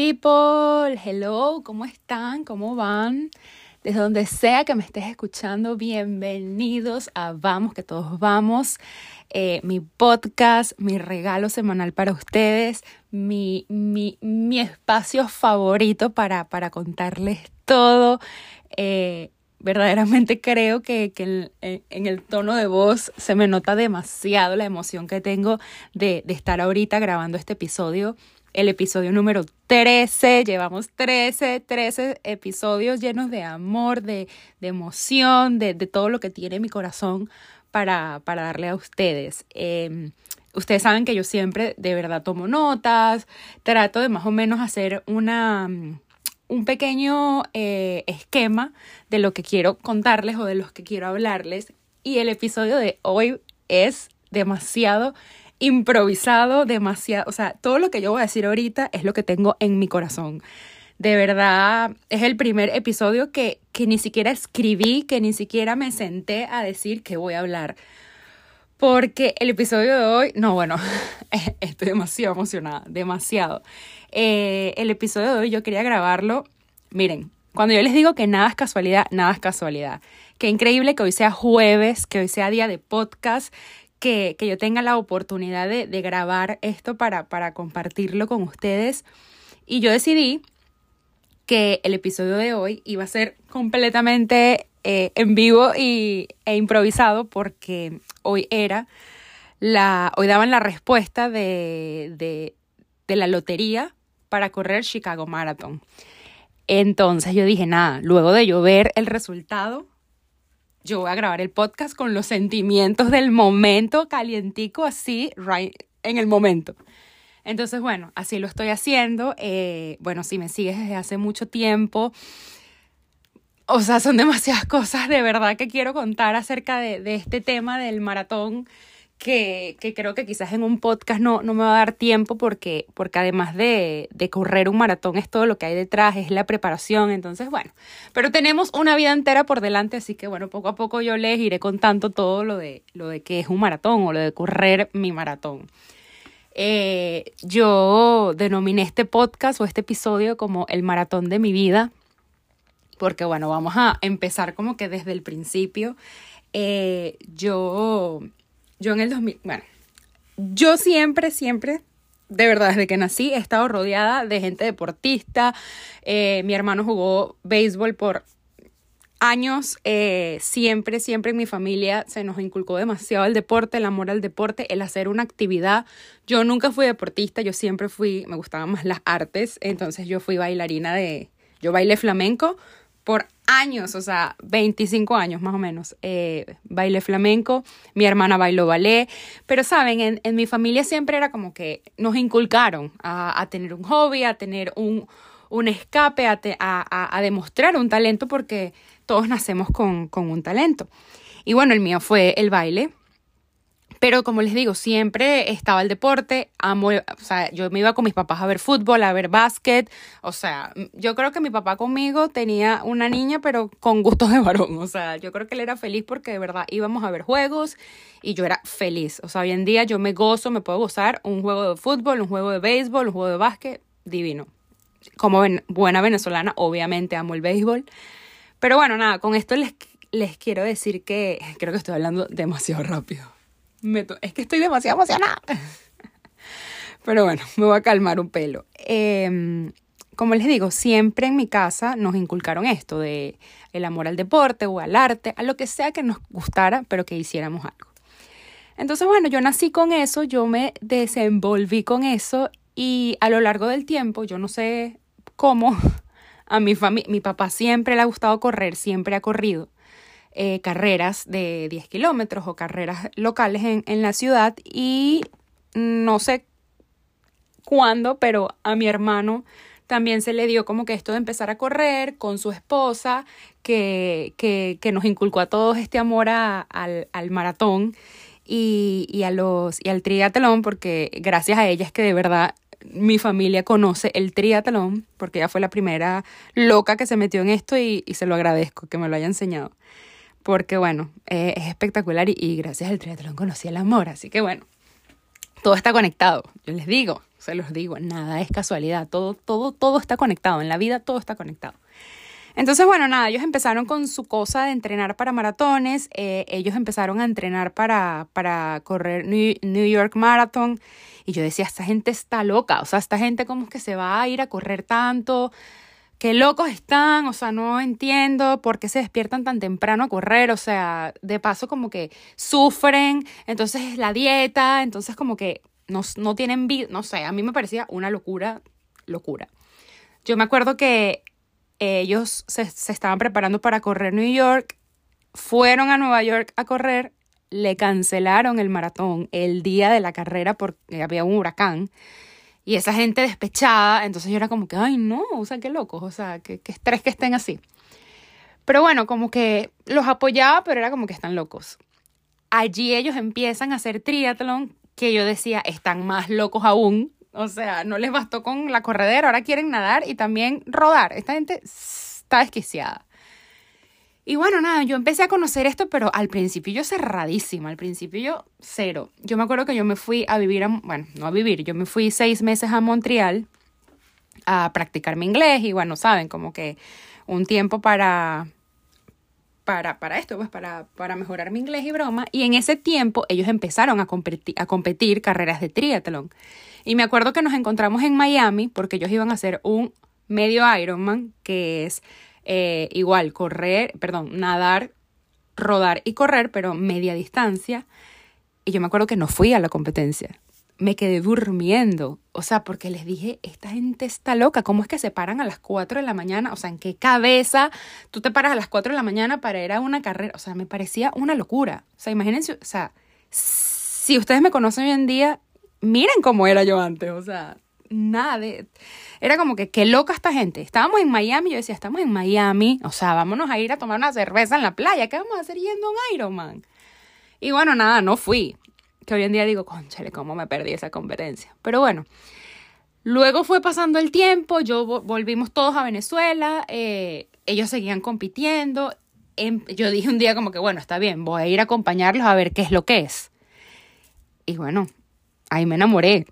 people, hello, ¿cómo están? ¿Cómo van? Desde donde sea que me estés escuchando, bienvenidos a Vamos, que todos vamos. Eh, mi podcast, mi regalo semanal para ustedes, mi, mi, mi espacio favorito para, para contarles todo. Eh, verdaderamente creo que, que en, el tono de voz se me nota demasiado la emoción que tengo de, de estar ahorita grabando este episodio el episodio número 13. Llevamos 13, 13 episodios llenos de amor, de, de emoción, de, de, todo lo que tiene mi corazón para, para darle a ustedes. Em, ustedes saben que yo siempre de verdad tomo notas, trato de más o menos hacer una, un pequeño eh, esquema de lo que quiero contarles o de los que quiero hablarles. Y el episodio de hoy es demasiado improvisado demasiado, o sea, todo lo que yo voy a decir ahorita es lo que tengo en mi corazón. De verdad, es el primer episodio que, que ni siquiera escribí, que ni siquiera me senté a decir que voy a hablar. Porque el episodio de hoy, no, bueno, estoy demasiado emocionada, demasiado. Eh, el episodio de hoy yo quería grabarlo, miren, cuando yo les digo que nada es casualidad, nada es casualidad. Qué increíble que hoy sea jueves, que hoy sea día de podcast, que, yo tenga la oportunidad de, grabar esto para, para compartirlo con ustedes. Y yo decidí que el episodio de hoy iba a ser completamente eh, en vivo y, e improvisado porque hoy era la, hoy daban la respuesta de, de, de la lotería para correr Chicago Marathon. Entonces yo dije, nada, luego de yo ver el resultado, yo voy a grabar el podcast con los sentimientos del momento, calientico, así, right, en el momento. Entonces, bueno, así lo estoy haciendo. Eh, bueno, si me sigues desde hace mucho tiempo, o sea, son demasiadas cosas de verdad que quiero contar acerca de, de este tema del maratón que, que, creo que quizás en un podcast no, no me va a dar tiempo porque, porque además de, de, correr un maratón es todo lo que hay detrás, es la preparación, entonces bueno, pero tenemos una vida entera por delante, así que bueno, poco a poco yo les iré contando todo lo de, lo de que es un maratón o lo de correr mi maratón. Eh, yo denominé este podcast o este episodio como el maratón de mi vida, porque bueno, vamos a empezar como que desde el principio. Eh, yo yo en el 2000, bueno, yo siempre, siempre, de verdad, desde que nací, he estado rodeada de gente deportista. Eh, mi hermano jugó béisbol por años, eh, siempre, siempre en mi familia se nos inculcó demasiado el deporte, el amor al deporte, el hacer una actividad. Yo nunca fui deportista, yo siempre fui, me gustaban más las artes, entonces yo fui bailarina de, yo bailé flamenco por años, o sea, 25 años más o menos, eh, baile flamenco, mi hermana bailó ballet, pero saben, en, en mi familia siempre era como que nos inculcaron a, a tener un hobby, a tener un, un escape, a, a, a, demostrar un talento, porque todos nacemos con, con un talento. Y bueno, el mío fue el baile. Pero como les digo, siempre estaba el deporte, amo, o sea, yo me iba con mis papás a ver fútbol, a ver básquet, o sea, yo creo que mi papá conmigo tenía una niña, pero con gustos de varón, o sea, yo creo que él era feliz porque de verdad íbamos a ver juegos y yo era feliz, o sea, hoy en día yo me gozo, me puedo gozar un juego de fútbol, un juego de béisbol, un juego de básquet, divino. Como buena venezolana, obviamente amo el béisbol. Pero bueno, nada, con esto les, les quiero decir que creo que estoy hablando demasiado rápido es que estoy demasiado emocionada. Pero bueno, me voy a calmar un pelo. Em, como les digo, siempre en mi casa nos inculcaron esto de el amor al deporte o al arte, a lo que sea que nos gustara, pero que hiciéramos algo. Entonces, bueno, yo nací con eso, yo me desenvolví con eso y a lo largo del tiempo, yo no sé cómo, a mi familia, mi papá siempre le ha gustado correr, siempre ha corrido. Eh, carreras de 10 kilómetros o carreras locales en, en la ciudad y no sé cuándo, pero a mi hermano también se le dio como que esto de empezar a correr con su esposa, que, que, que nos inculcó a todos este amor a, al, al, maratón y, y, a los, y al triatlón, porque gracias a ella es que de verdad mi familia conoce el triatlón, porque ella fue la primera loca que se metió en esto y, y se lo agradezco que me lo haya enseñado porque bueno, eh, es espectacular y, gracias al triatlón conocí el amor, así que bueno, todo está conectado. Yo les digo, se los digo, nada es casualidad, todo, todo, todo está conectado, en la vida todo está conectado. Entonces, bueno, nada, ellos empezaron con su cosa de entrenar para maratones, eh, ellos empezaron a entrenar para, para correr New, York Marathon y yo decía, esta gente está loca, o sea, esta gente como que se va a ir a correr tanto, qué locos están, o sea, no entiendo por qué se despiertan tan temprano a correr, o sea, de paso como que sufren, entonces la dieta, entonces como que no, no tienen vida, no sé, a mí me parecía una locura, locura. Yo me acuerdo que ellos se, estaban preparando para correr New York, fueron a Nueva York a correr, le cancelaron el maratón el día de la carrera porque había un huracán. Y esa gente despechada, entonces yo era como que, ay, no, o sea, qué locos, o sea, qué, qué estrés que estén así. Pero bueno, como que los apoyaba, pero era como que están locos. Allí ellos empiezan a hacer triatlón, que yo decía, están más locos aún, o sea, no les bastó con la corredera, ahora quieren nadar y también rodar. Esta gente está desquiciada. Y bueno, nada, yo empecé a conocer esto, pero al principio yo cerradísima, al principio yo cero. Yo me acuerdo que yo me fui a vivir, a, bueno, no a vivir, yo me fui seis meses a Montreal a practicar mi inglés y bueno, saben, como que un tiempo para, para, para esto, pues para, para mejorar mi inglés y broma. Y en ese tiempo ellos empezaron a competir, a competir carreras de triatlón. Y me acuerdo que nos encontramos en Miami porque ellos iban a hacer un medio Ironman, que es eh, igual correr, perdón, nadar, rodar y correr, pero media distancia. Y yo me acuerdo que no fui a la competencia. Me quedé durmiendo. O sea, porque les dije, esta gente está loca. ¿Cómo es que se paran a las 4 de la mañana? O sea, ¿en qué cabeza tú te paras a las 4 de la mañana para ir a una carrera? O sea, me parecía una locura. O sea, imagínense, o sea, si ustedes me conocen hoy en día, miren cómo era yo antes, o sea, nada de... Era como que, qué loca esta gente. Estábamos en Miami, yo decía, estamos en Miami, o sea, vámonos a ir a tomar una cerveza en la playa, ¿qué vamos a hacer yendo a un Ironman? Y bueno, nada, no fui. Que hoy en día digo, conchale, cómo me perdí esa competencia. Pero bueno, luego fue pasando el tiempo, yo volvimos todos a Venezuela, eh, ellos seguían compitiendo. Em, yo dije un día como que, bueno, está bien, voy a ir a acompañarlos a ver qué es lo que es. Y bueno, ahí me enamoré.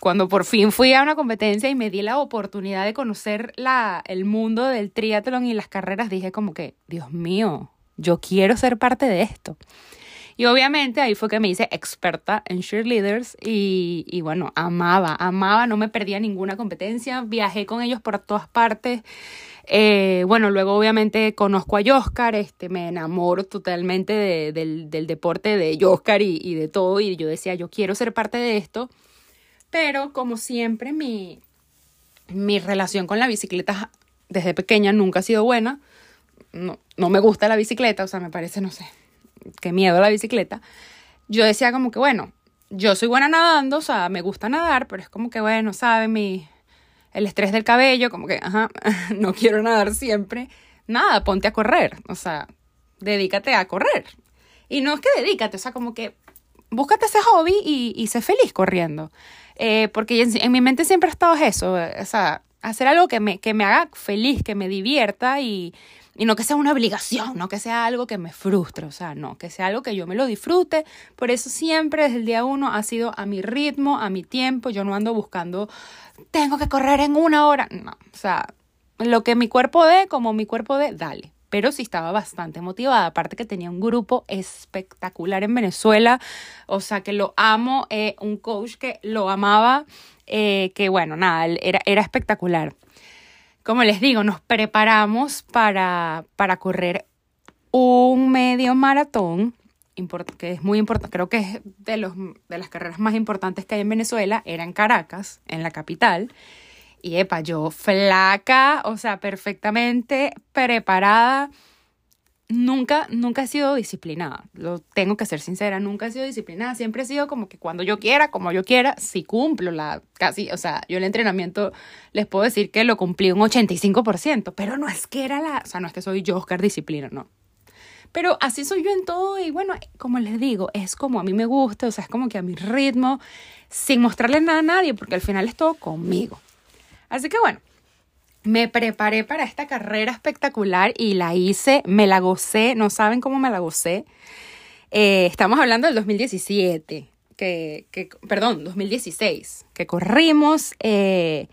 Cuando por fin fui a una competencia y me di la oportunidad de conocer la, el mundo del triatlón y las carreras, dije como que, Dios mío, yo quiero ser parte de esto. Y obviamente ahí fue que me hice experta en cheerleaders y, y bueno, amaba, amaba, no me perdía ninguna competencia, viajé con ellos por todas partes. Eh, bueno, luego obviamente conozco a Oscar, este, me enamoro totalmente del, deporte de Oscar y, y, de todo, y yo decía, yo quiero ser parte de esto, pero como siempre mi, mi relación con la bicicleta desde pequeña nunca ha sido buena, no, no me gusta la bicicleta, o sea, me parece, no sé, qué miedo la bicicleta, yo decía como que, bueno, yo soy buena nadando, o sea, me gusta nadar, pero es como que, bueno, sabe, mi, el estrés del cabello, como que, ajá, no quiero nadar siempre. Nada, ponte a correr, o sea, dedícate a correr. Y no es que dedícate, o sea, como que búscate ese hobby y, y sé feliz corriendo. Eh, porque en, en, mi mente siempre ha estado eso, o sea, hacer algo que me, que me haga feliz, que me divierta y, y no que sea una obligación, no que sea algo que me frustre, o sea, no, que sea algo que yo me lo disfrute. Por eso siempre desde el día uno ha sido a mi ritmo, a mi tiempo. Yo no ando buscando, tengo que correr en una hora. No, o sea, lo que mi cuerpo dé, como mi cuerpo dé, dale. Pero sí estaba bastante motivada. Aparte que tenía un grupo espectacular en Venezuela. O sea, que lo amo. Eh, un coach que lo amaba. Eh, que bueno, nada, era, era espectacular como les digo, nos preparamos para, para correr un medio maratón, que es muy importante, creo que es de, los, de las carreras más importantes que hay en Venezuela, era en Caracas, en la capital. Y epa, yo flaca, o sea, perfectamente preparada nunca, nunca he sido disciplinada. Lo tengo que ser sincera, nunca he sido disciplinada. Siempre he sido como que cuando yo quiera, como yo quiera, si cumplo la casi, o sea, yo el entrenamiento les puedo decir que lo cumplí un 85%, pero no es que era la, o sea, no es que soy yo Oscar disciplina, no. Pero así soy yo en todo y bueno, como les digo, es como a mí me gusta, o sea, es como que a mi ritmo, sin mostrarle nada a nadie, porque al final es todo conmigo. Así que bueno, me preparé para esta carrera espectacular y la hice, me la gocé, no saben cómo me la gocé. Eh, estamos hablando del 2017. que, que perdón, 2016, que corrimos, eh,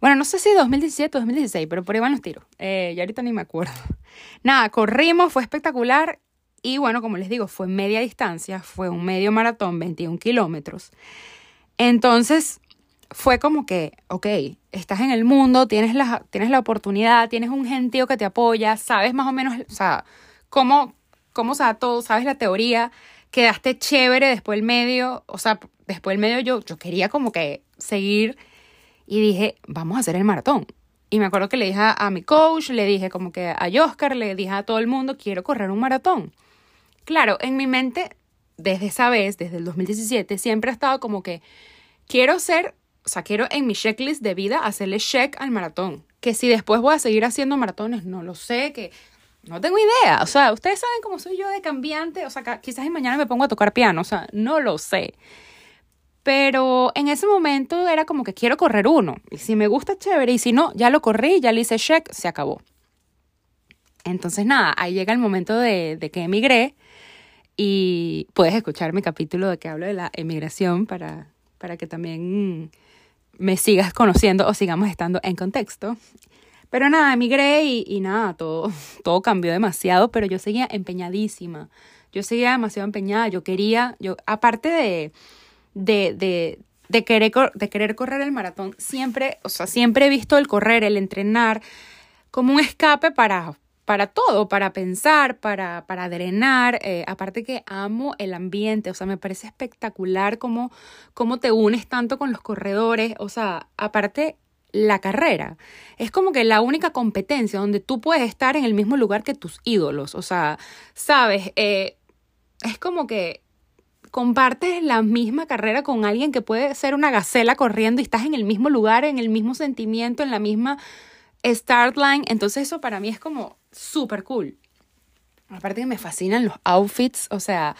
bueno, no sé si 2017 o 2016, pero por ahí van los tiros, eh, ya ahorita ni me acuerdo. Nada, corrimos, fue espectacular y bueno, como les digo, fue media distancia, fue un medio maratón, 21 kilómetros. Entonces, fue como que, ok, estás en el mundo, tienes la, tienes la oportunidad, tienes un gentío que te apoya, sabes más o menos, o sea, cómo, cómo o sea, todo, sabes la teoría, quedaste chévere después del medio, o sea, después del medio yo, yo quería como que seguir y dije, vamos a hacer el maratón. Y me acuerdo que le dije a, mi coach, le dije como que a Oscar, le dije a todo el mundo, quiero correr un maratón. Claro, en mi mente, desde esa vez, desde el 2017, siempre ha estado como que quiero ser o sea, quiero en mi checklist de vida hacerle check al maratón. Que si después voy a seguir haciendo maratones, no lo sé, que no tengo idea. O sea, ustedes saben cómo soy yo de cambiante. O sea, quizás mañana me pongo a tocar piano. O sea, no lo sé. Pero en ese momento era como que quiero correr uno. Y si me gusta, chévere. Y si no, ya lo corrí, ya le hice check, se acabó. Entonces, nada, ahí llega el momento de, de que emigré. Y puedes escuchar mi capítulo de que hablo de la emigración para, para que también me sigas conociendo o sigamos estando en contexto. Pero nada, emigré y, nada, todo, todo cambió demasiado, pero yo seguía empeñadísima. Yo seguía demasiado empeñada. Yo quería, yo, aparte de, de, de, de, querer, de querer correr el maratón, siempre, o sea, siempre he visto el correr, el entrenar como un escape para, para todo, para pensar, para, para drenar. Eh, aparte que amo el ambiente, o sea, me parece espectacular cómo, cómo te unes tanto con los corredores, o sea, aparte la carrera. Es como que la única competencia donde tú puedes estar en el mismo lugar que tus ídolos, o sea, sabes, eh, es como que compartes la misma carrera con alguien que puede ser una gacela corriendo y estás en el mismo lugar, en el mismo sentimiento, en la misma start line. Entonces eso para mí es como súper cool. Aparte que me fascinan los outfits, o sea,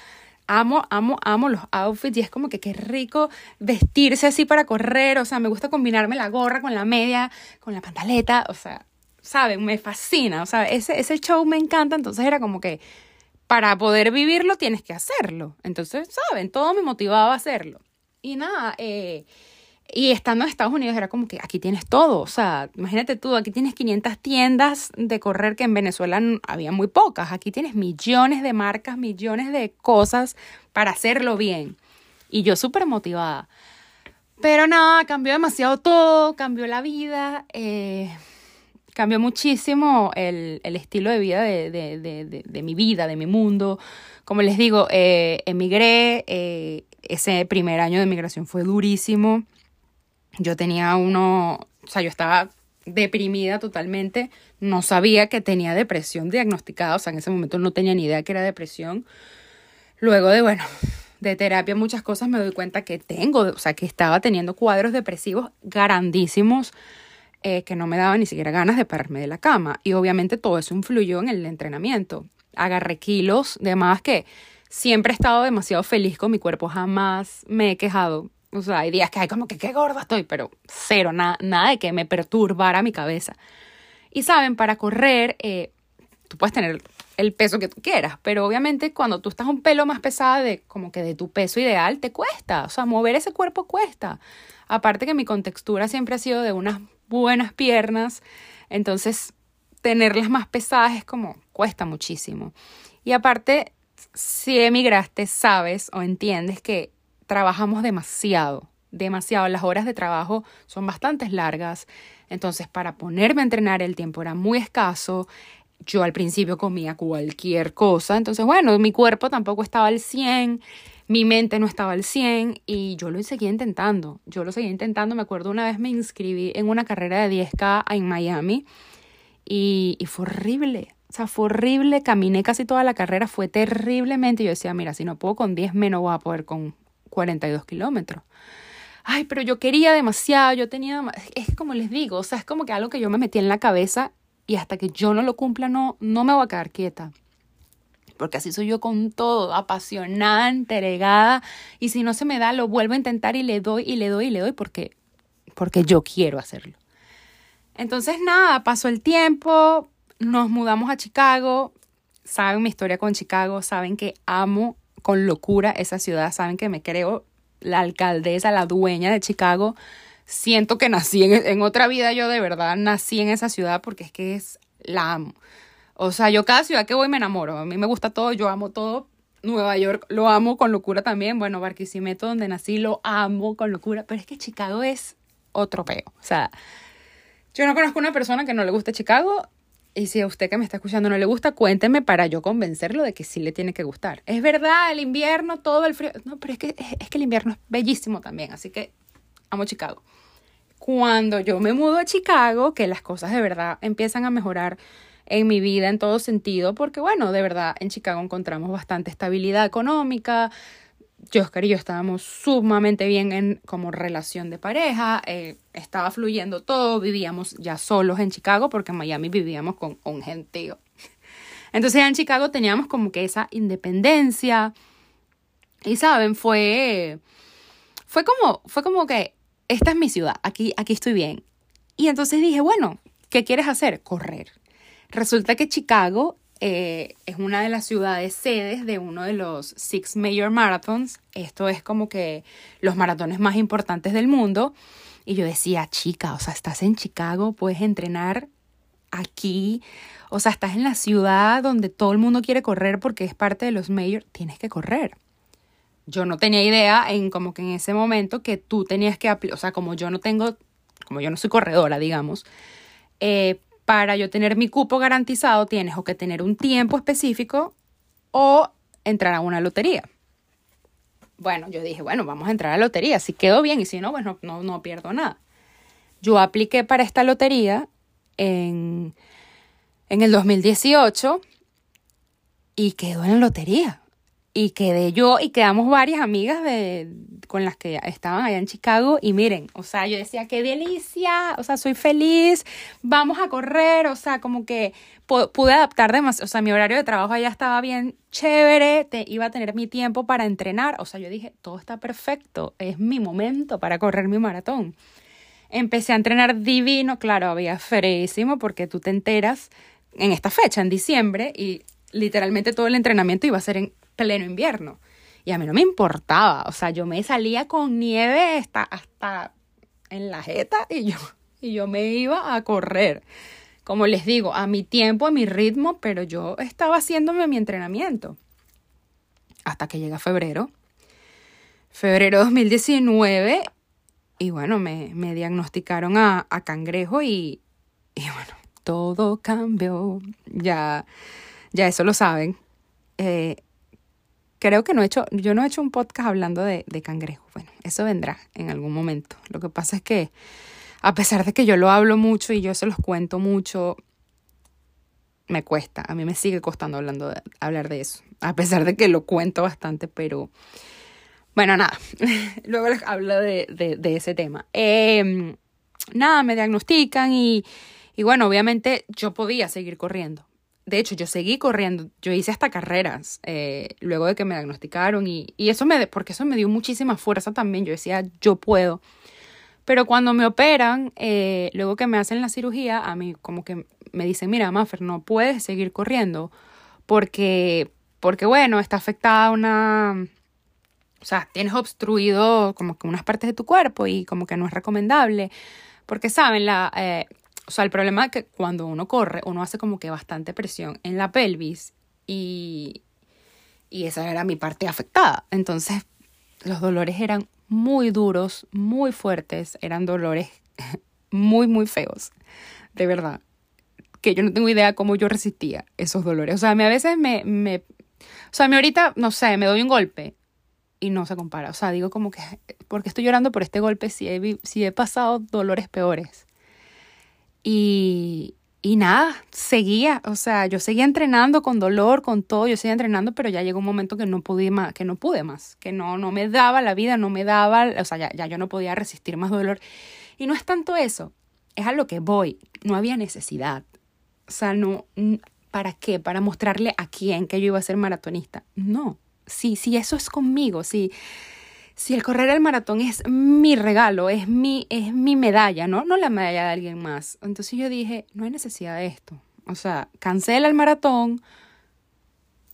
amo, amo, amo los outfits y es como que qué rico vestirse así para correr, o sea, me gusta combinarme la gorra con la media, con la pantaleta, o sea, ¿saben? Me fascina, o sea, ese, ese show me encanta, entonces era como que para poder vivirlo tienes que hacerlo. Entonces, ¿saben? Todo me motivaba a hacerlo. Y nada, eh, y estando en Estados Unidos era como que aquí tienes todo, o sea, imagínate tú, aquí tienes 500 tiendas de correr que en Venezuela había muy pocas, aquí tienes millones de marcas, millones de cosas para hacerlo bien. Y yo súper motivada. Pero nada, cambió demasiado todo, cambió la vida, eh, cambió muchísimo el, estilo de vida de, mi vida, de mi mundo. Como les digo, eh, emigré, eh, ese primer año de migración fue durísimo yo tenía uno, o sea, yo estaba deprimida totalmente, no sabía que tenía depresión diagnosticada, o sea, en ese momento no tenía ni idea que era depresión. Luego de, bueno, de terapia muchas cosas me doy cuenta que tengo, o sea, que estaba teniendo cuadros depresivos grandísimos eh, que no me daban ni siquiera ganas de pararme de la cama. Y obviamente todo eso influyó en el entrenamiento. Agarré kilos de más que siempre he estado demasiado feliz con mi cuerpo, jamás me he quejado o sea, hay días que hay como que qué gorda estoy, pero cero, nada, nada de que me perturbara mi cabeza. Y saben, para correr, eh, tú puedes tener el peso que tú quieras, pero obviamente cuando tú estás un pelo más pesada de como que de tu peso ideal, te cuesta. O sea, mover ese cuerpo cuesta. Aparte que mi contextura siempre ha sido de unas buenas piernas, entonces tenerlas más pesadas es como cuesta muchísimo. Y aparte, si emigraste, sabes o entiendes que trabajamos demasiado, demasiado. Las horas de trabajo son bastante largas. Entonces, para ponerme a entrenar, el tiempo era muy escaso. Yo al principio comía cualquier cosa. Entonces, bueno, mi cuerpo tampoco estaba al 100, mi mente no estaba al 100 y yo lo seguía intentando. Yo lo seguía intentando. Me acuerdo una vez me inscribí en una carrera de 10K en Miami y, fue horrible. O sea, fue horrible. Caminé casi toda la carrera, fue terriblemente. Yo decía, mira, si no puedo con 10, menos voy a poder con 42 kilómetros. Ay, pero yo quería demasiado, yo tenía, es como les digo, o sea, es como que algo que yo me metí en la cabeza y hasta que yo no lo cumpla no, no me voy a quedar quieta. Porque así soy yo con todo, apasionada, entregada, y si no se me da, lo vuelvo a intentar y le doy y le doy y le doy porque, porque yo quiero hacerlo. Entonces, nada, pasó el tiempo, nos mudamos a Chicago, saben mi historia con Chicago, saben que amo con locura esa ciudad. Saben que me creo la alcaldesa, la dueña de Chicago. Siento que nací en, otra vida, yo de verdad nací en esa ciudad porque es que es la amo. O sea, yo cada ciudad que voy me enamoro. A mí me gusta todo, yo amo todo. Nueva York lo amo con locura también. Bueno, Barquisimeto, donde nací, lo amo con locura. Pero es que Chicago es otro peo. O sea, yo no conozco una persona que no le guste Chicago. Y si a usted que me está escuchando no le gusta, cuénteme para yo convencerlo de que sí le tiene que gustar. Es verdad, el invierno, todo el frío. No, pero es que, es que el invierno es bellísimo también. Así que amo Chicago. Cuando yo me mudo a Chicago, que las cosas de verdad empiezan a mejorar en mi vida en todo sentido, porque bueno, de verdad en Chicago encontramos bastante estabilidad económica, yo, Oscar y yo estábamos sumamente bien en como relación de pareja, eh, estaba fluyendo todo, vivíamos ya solos en Chicago porque en Miami vivíamos con un gentío. Entonces en Chicago teníamos como que esa independencia y saben, fue fue como fue como que esta es mi ciudad, aquí aquí estoy bien. Y entonces dije, bueno, ¿qué quieres hacer? Correr. Resulta que Chicago eh, es una de las ciudades sedes de uno de los Six Major Marathons. Esto es como que los maratones más importantes del mundo. Y yo decía, chica, o sea, estás en Chicago, puedes entrenar aquí. O sea, estás en la ciudad donde todo el mundo quiere correr porque es parte de los Major, tienes que correr. Yo no tenía idea en como que en ese momento que tú tenías que, o sea, como yo no tengo, como yo no soy corredora, digamos, eh, para yo tener mi cupo garantizado tienes o que tener un tiempo específico o entrar a una lotería. Bueno, yo dije, bueno, vamos a entrar a la lotería. Si quedó bien y si no, pues no, no, no pierdo nada. Yo apliqué para esta lotería en, en el 2018 y quedó en la lotería y quedé yo y quedamos varias amigas de, con las que estaban allá en Chicago y miren, o sea, yo decía, qué delicia, o sea, soy feliz, vamos a correr, o sea, como que pude adaptar demasiado, o sea, mi horario de trabajo allá estaba bien chévere, te, iba a tener mi tiempo para entrenar, o sea, yo dije, todo está perfecto, es mi momento para correr mi maratón. Empecé a entrenar divino, claro, había ferísimo porque tú te enteras en esta fecha, en diciembre, y literalmente todo el entrenamiento iba a ser en pleno invierno. Y a mí no me importaba, o sea, yo me salía con nieve hasta, hasta en la jeta y yo, y yo me iba a correr. Como les digo, a mi tiempo, a mi ritmo, pero yo estaba haciéndome mi entrenamiento. Hasta que llega febrero. Febrero 2019. Y bueno, me, me diagnosticaron a, a cangrejo y, y bueno, todo cambió. Ya, ya eso lo saben. Eh, creo que no he hecho, yo no he hecho un podcast hablando de, de cangrejo. Bueno, eso vendrá en algún momento. Lo que pasa es que, a pesar de que yo lo hablo mucho y yo se los cuento mucho, me cuesta. A mí me sigue costando hablando de, hablar de eso. A pesar de que lo cuento bastante, pero bueno, nada. Luego les hablo de, de, ese tema. Eh, nada, me diagnostican y, y bueno, obviamente yo podía seguir corriendo de hecho, yo seguí corriendo, yo hice hasta carreras eh, luego de que me diagnosticaron y, y, eso me, porque eso me dio muchísima fuerza también, yo decía, yo puedo. Pero cuando me operan, eh, luego que me hacen la cirugía, a mí como que me dicen, mira, Maffer, no puedes seguir corriendo porque, porque bueno, está afectada una, o sea, tienes obstruido como que unas partes de tu cuerpo y como que no es recomendable. Porque, ¿saben? La, eh, o sea, el problema es que cuando uno corre, uno hace como que bastante presión en la pelvis y, y esa era mi parte afectada. Entonces, los dolores eran muy duros, muy fuertes, eran dolores muy, muy feos, de verdad. Que yo no tengo idea cómo yo resistía esos dolores. O sea, a mí a veces me, me, o sea, a mí ahorita, no sé, me doy un golpe y no se compara. O sea, digo como que, ¿por qué estoy llorando por este golpe si he, si he pasado dolores peores? Y, y nada, seguía, o sea, yo seguía entrenando con dolor, con todo, yo seguía entrenando, pero ya llegó un momento que no pude más, que no pude más, que no, no me daba la vida, no me daba, o sea, ya, ya yo no podía resistir más dolor. Y no es tanto eso, es a lo que voy, no había necesidad. O sea, no, ¿para qué? ¿Para mostrarle a quién que yo iba a ser maratonista? No, sí, sí, eso es conmigo, sí si el correr el maratón es mi regalo, es mi, es mi medalla, ¿no? No la medalla de alguien más. Entonces yo dije, no hay necesidad de esto. O sea, cancela el maratón,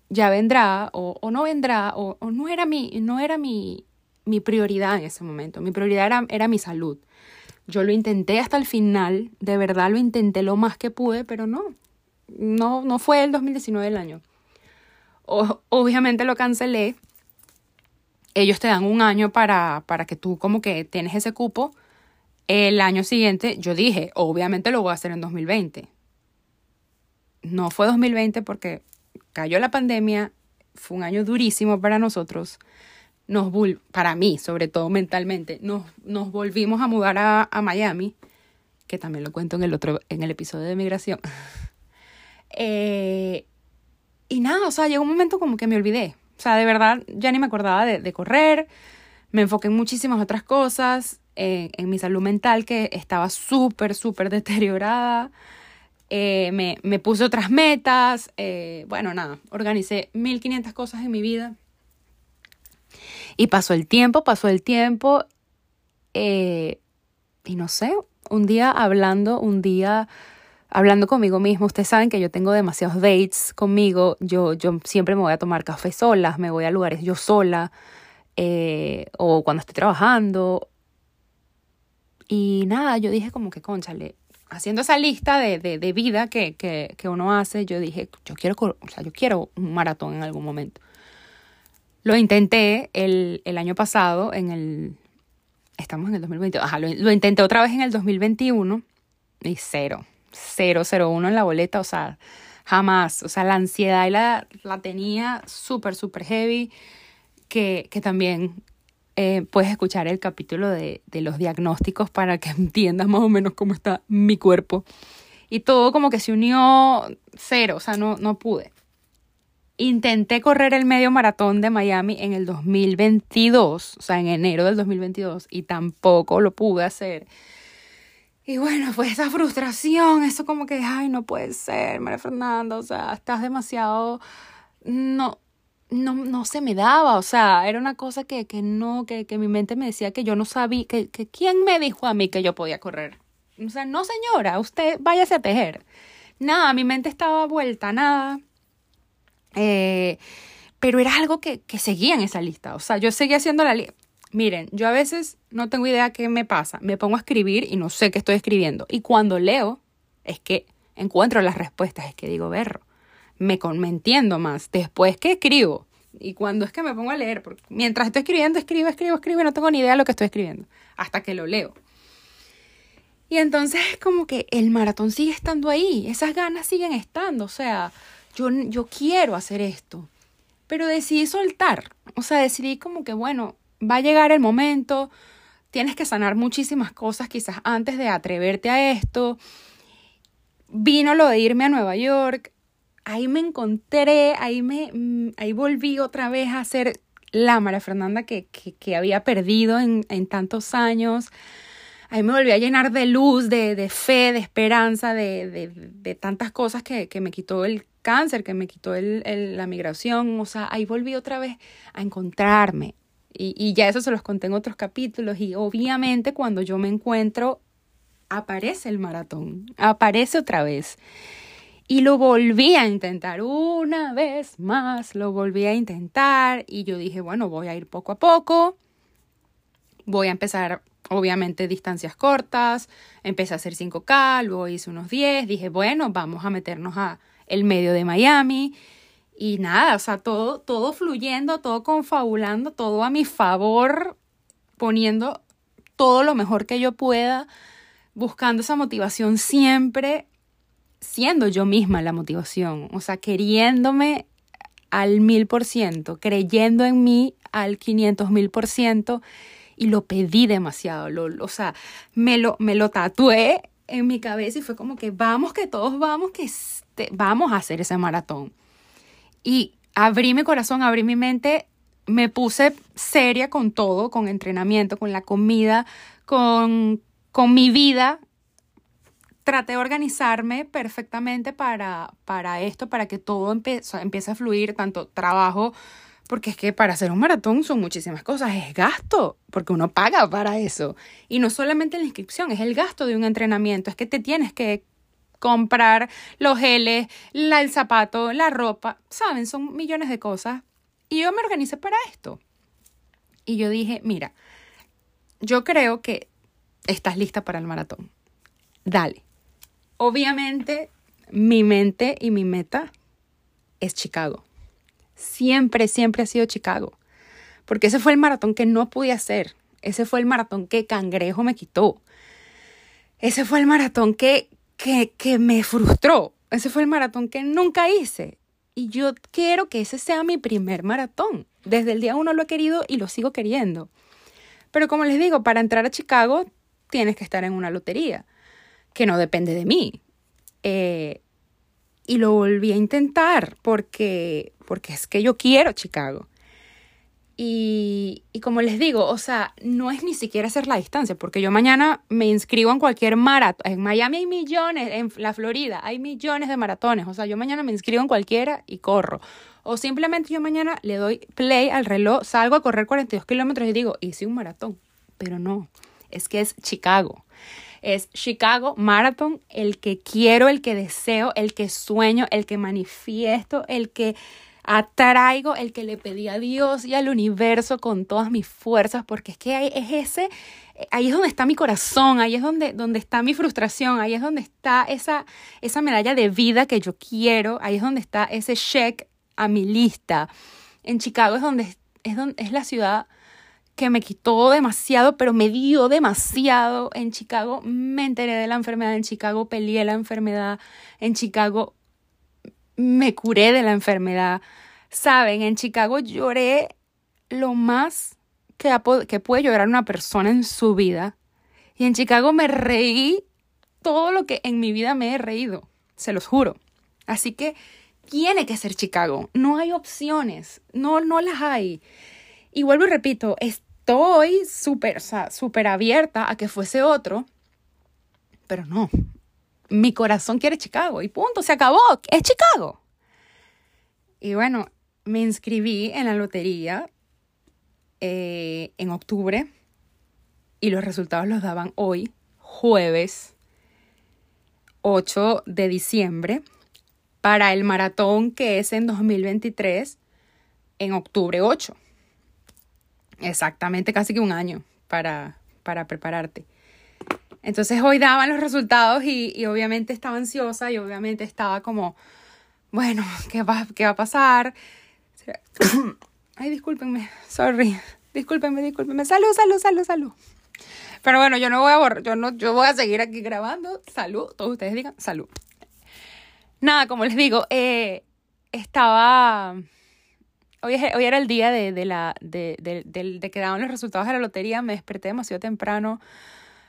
ya vendrá o, no vendrá o, no era, mi, no era mi, mi prioridad en ese momento. Mi prioridad era, era mi salud. Yo lo intenté hasta el final, de verdad lo intenté lo más que pude, pero no, no, no fue el 2019 el año. O, obviamente lo cancelé. Ellos te dan un año para, para que tú como que tienes ese cupo. El año siguiente yo dije, obviamente lo voy a hacer en 2020. No fue 2020 porque cayó la pandemia, fue un año durísimo para nosotros. Nos para mí, sobre todo mentalmente, nos, nos volvimos a mudar a, a Miami, que también lo cuento en el otro, en el episodio de migración. Eh, y nada, o sea, llegó un momento como que me olvidé. O sea, de verdad ya ni me acordaba de, correr. Me enfoqué en muchísimas otras cosas, en mi salud mental que estaba súper, súper deteriorada. Eh, me, me, puse otras metas. Eh, bueno, nada, organicé 1500 cosas en mi vida. Y pasó el tiempo, pasó el tiempo. y no sé, un día hablando, un día hablando conmigo mismo. Ustedes saben que yo tengo demasiados dates conmigo. Yo, yo siempre me voy a tomar café sola, me voy a lugares yo sola, eh, o cuando estoy trabajando. Y nada, yo dije como que, conchale, haciendo esa lista de, de, de vida que, que, que, uno hace, yo dije, yo quiero, o sea, yo quiero un maratón en algún momento. Lo intenté el, el año pasado, en el... Estamos en el 2021. Ajá, lo intenté otra vez en el 2021 y cero 001 en la boleta, o sea, jamás. O sea, la ansiedad la, la tenía súper, súper heavy, que, que también eh, puedes escuchar el capítulo de, de los diagnósticos para que entiendas más o menos cómo está mi cuerpo. Y todo como que se unió cero, o sea, no, no pude. Intenté correr el medio maratón de Miami en el 2022, o sea, en enero del 2022, y tampoco lo pude hacer. Y bueno, pues esa frustración, eso como que, ay, no puede ser, María Fernanda, o sea, estás demasiado, no, no, no se me daba, o sea, era una cosa que, que no, que, que mi mente me decía que yo no sabía, que, que quién me dijo a mí que yo podía correr. O sea, no señora, usted váyase a tejer. Nada, mi mente estaba vuelta, nada. Eh, pero era algo que, que seguía en esa lista, o sea, yo seguía haciendo la lista Miren, yo a veces no tengo idea qué me pasa. Me pongo a escribir y no sé qué estoy escribiendo. Y cuando leo, es que encuentro las respuestas, es que digo, berro, me, entiendo más después que escribo. Y cuando es que me pongo a leer, porque mientras estoy escribiendo, escribo, escribo, escribo y no tengo ni idea de lo que estoy escribiendo, hasta que lo leo. Y entonces es como que el maratón sigue estando ahí, esas ganas siguen estando, o sea, yo, yo quiero hacer esto, pero decidí soltar, o sea, decidí como que, bueno, va a llegar el momento, tienes que sanar muchísimas cosas quizás antes de atreverte a esto. Vino lo de irme a Nueva York, ahí me encontré, ahí me mm, ahí volví otra vez a ser la María Fernanda que, que, había perdido en, en, tantos años. Ahí me volví a llenar de luz, de, de fe, de esperanza, de, de, de tantas cosas que, que, me quitó el cáncer, que me quitó el, la migración. O sea, ahí volví otra vez a encontrarme, y, ya eso se los conté en otros capítulos. Y obviamente cuando yo me encuentro, aparece el maratón, aparece otra vez. Y lo volví a intentar una vez más, lo volví a intentar y yo dije, bueno, voy a ir poco a poco, voy a empezar obviamente distancias cortas, empecé a hacer 5K, luego hice unos 10, dije, bueno, vamos a meternos a el medio de Miami y nada, o sea, todo, todo fluyendo, todo confabulando, todo a mi favor, poniendo todo lo mejor que yo pueda, buscando esa motivación siempre, siendo yo misma la motivación, o sea, queriéndome al mil por ciento, creyendo en mí al quinientos mil por ciento, y lo pedí demasiado, lo, o sea, me lo, me lo tatué en mi cabeza y fue como que vamos, que todos vamos, que vamos a hacer ese maratón. Y abrí mi corazón, abrí mi mente, me puse seria con todo, con entrenamiento, con la comida, con, con mi vida. Traté de organizarme perfectamente para, para esto, para que todo empiece a fluir, tanto trabajo, porque es que para hacer un maratón son muchísimas cosas, es gasto, porque uno paga para eso. Y no solamente la inscripción, es el gasto de un entrenamiento, es que te tienes que comprar los geles, el zapato, la ropa, ¿saben? Son millones de cosas. Y yo me organicé para esto. Y yo dije, mira, yo creo que estás lista para el maratón. Dale. Obviamente, mi mente y mi meta es Chicago. Siempre, siempre ha sido Chicago. Porque ese fue el maratón que no pude hacer. Ese fue el maratón que Cangrejo me quitó. Ese fue el maratón que, que, que me frustró. Ese fue el maratón que nunca hice. Y yo quiero que ese sea mi primer maratón. Desde el día uno lo he querido y lo sigo queriendo. Pero como les digo, para entrar a Chicago tienes que estar en una lotería, que no depende de mí. Eh, y lo volví a intentar porque, porque es que yo quiero Chicago. Y, como les digo, o sea, no es ni siquiera hacer la distancia, porque yo mañana me inscribo en cualquier maratón. En Miami hay millones, en la Florida hay millones de maratones. O sea, yo mañana me inscribo en cualquiera y corro. O simplemente yo mañana le doy play al reloj, salgo a correr 42 kilómetros y digo, hice un maratón. Pero no, es que es Chicago. Es Chicago Marathon el que quiero, el que deseo, el que sueño, el que manifiesto, el que atraigo el que le pedí a Dios y al universo con todas mis fuerzas, porque es que es ese, ahí es donde está mi corazón, ahí es donde, donde está mi frustración, ahí es donde está esa, esa medalla de vida que yo quiero, ahí es donde está ese check a mi lista. En Chicago es donde es, donde, es la ciudad que me quitó demasiado, pero me dio demasiado. En Chicago me enteré de la enfermedad, en Chicago peleé la enfermedad, en Chicago me curé de la enfermedad. Saben, en Chicago lloré lo más que, que puede llorar una persona en su vida. Y en Chicago me reí todo lo que en mi vida me he reído, se los juro. Así que tiene que ser Chicago. No hay opciones, no, no las hay. Y vuelvo y repito, estoy súper, o sea, súper abierta a que fuese otro, pero no, mi corazón quiere Chicago y punto, se acabó, es Chicago. Y bueno, me inscribí en la lotería eh, en octubre y los resultados los daban hoy, jueves 8 de diciembre, para el maratón que es en 2023, en octubre 8. Exactamente casi que un año para, para prepararte. Entonces hoy daban los resultados y, obviamente estaba ansiosa y obviamente estaba como, bueno, ¿qué va, qué va a pasar? Ay, discúlpenme, sorry. Discúlpenme, discúlpenme. Salud, salud, salud, salud. Pero bueno, yo no voy a borrar, yo no, yo voy a seguir aquí grabando. Salud, todos ustedes digan salud. Nada, como les digo, eh, estaba. Hoy, hoy, era el día de, de la, de, de, de, que daban los resultados de la lotería. Me desperté demasiado temprano.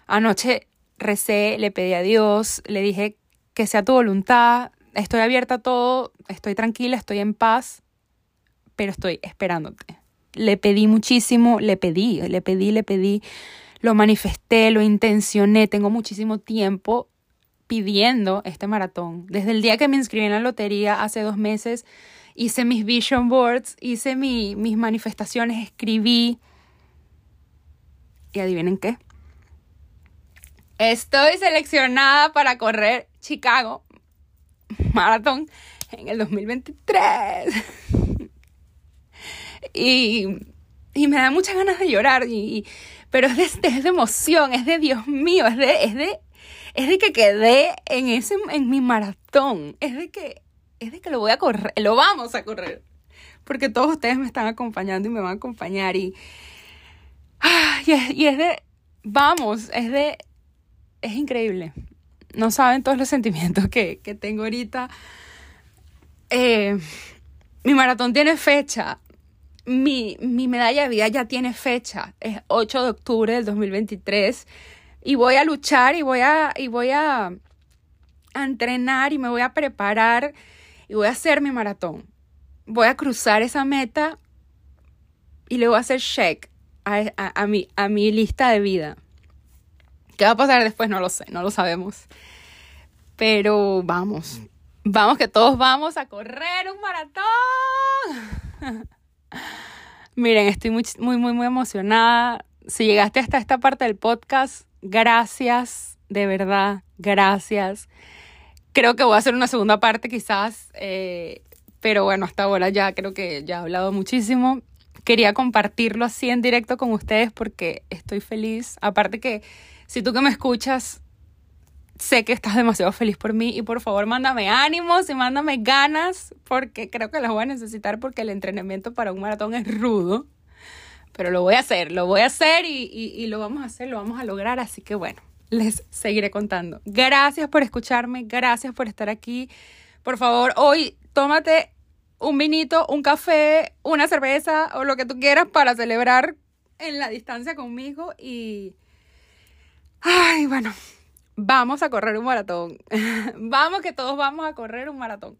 Anoche recé, le pedí a Dios, le dije que sea tu voluntad, estoy abierta a todo, estoy tranquila, estoy en paz, pero estoy esperándote. Le pedí muchísimo, le pedí, le pedí, le pedí, lo manifesté, lo intencioné, tengo muchísimo tiempo pidiendo este maratón. Desde el día que me inscribí en la lotería hace dos meses, hice mis vision boards, hice mis manifestaciones, escribí. Y adivinen qué. Estoy seleccionada para correr Chicago Marathon en el 2023. y, y me da muchas ganas de llorar, y, pero es de, es de emoción, es de Dios mío, es de, es de, es de que quedé en, ese, en mi maratón, es de que, es de que lo voy a correr, lo vamos a correr, porque todos ustedes me están acompañando y me van a acompañar y, y es de, vamos, es de, es increíble. No saben todos los sentimientos que, tengo ahorita. Eh, mi maratón tiene fecha. Mi, medalla de vida ya tiene fecha. Es 8 de octubre del 2023. Y voy a luchar y voy a, y voy a entrenar y me voy a preparar y voy a hacer mi maratón. Voy a cruzar esa meta y le voy a hacer check a, a, mi, a mi lista de vida. ¿Qué va a pasar después? No lo sé, no lo sabemos. Pero vamos, vamos que todos vamos a correr un maratón. Miren, estoy muy, muy, muy, muy emocionada. Si llegaste hasta esta parte del podcast, gracias, de verdad, gracias. Creo que voy a hacer una segunda parte quizás, eh, pero bueno, hasta ahora ya creo que ya he hablado muchísimo. Quería compartirlo así en directo con ustedes porque estoy feliz. Aparte que si tú que me escuchas sé que estás demasiado feliz por mí y por favor mándame ánimos y mándame ganas porque creo que las voy a necesitar porque el entrenamiento para un maratón es rudo. Pero lo voy a hacer, lo voy a hacer y, y lo vamos a hacer, lo vamos a lograr. Así que bueno, les seguiré contando. Gracias por escucharme, gracias por estar aquí. Por favor, hoy tómate un vinito, un café, una cerveza o lo que tú quieras para celebrar en la distancia conmigo y... Ay, bueno, vamos a correr un maratón. vamos que todos vamos a correr un maratón.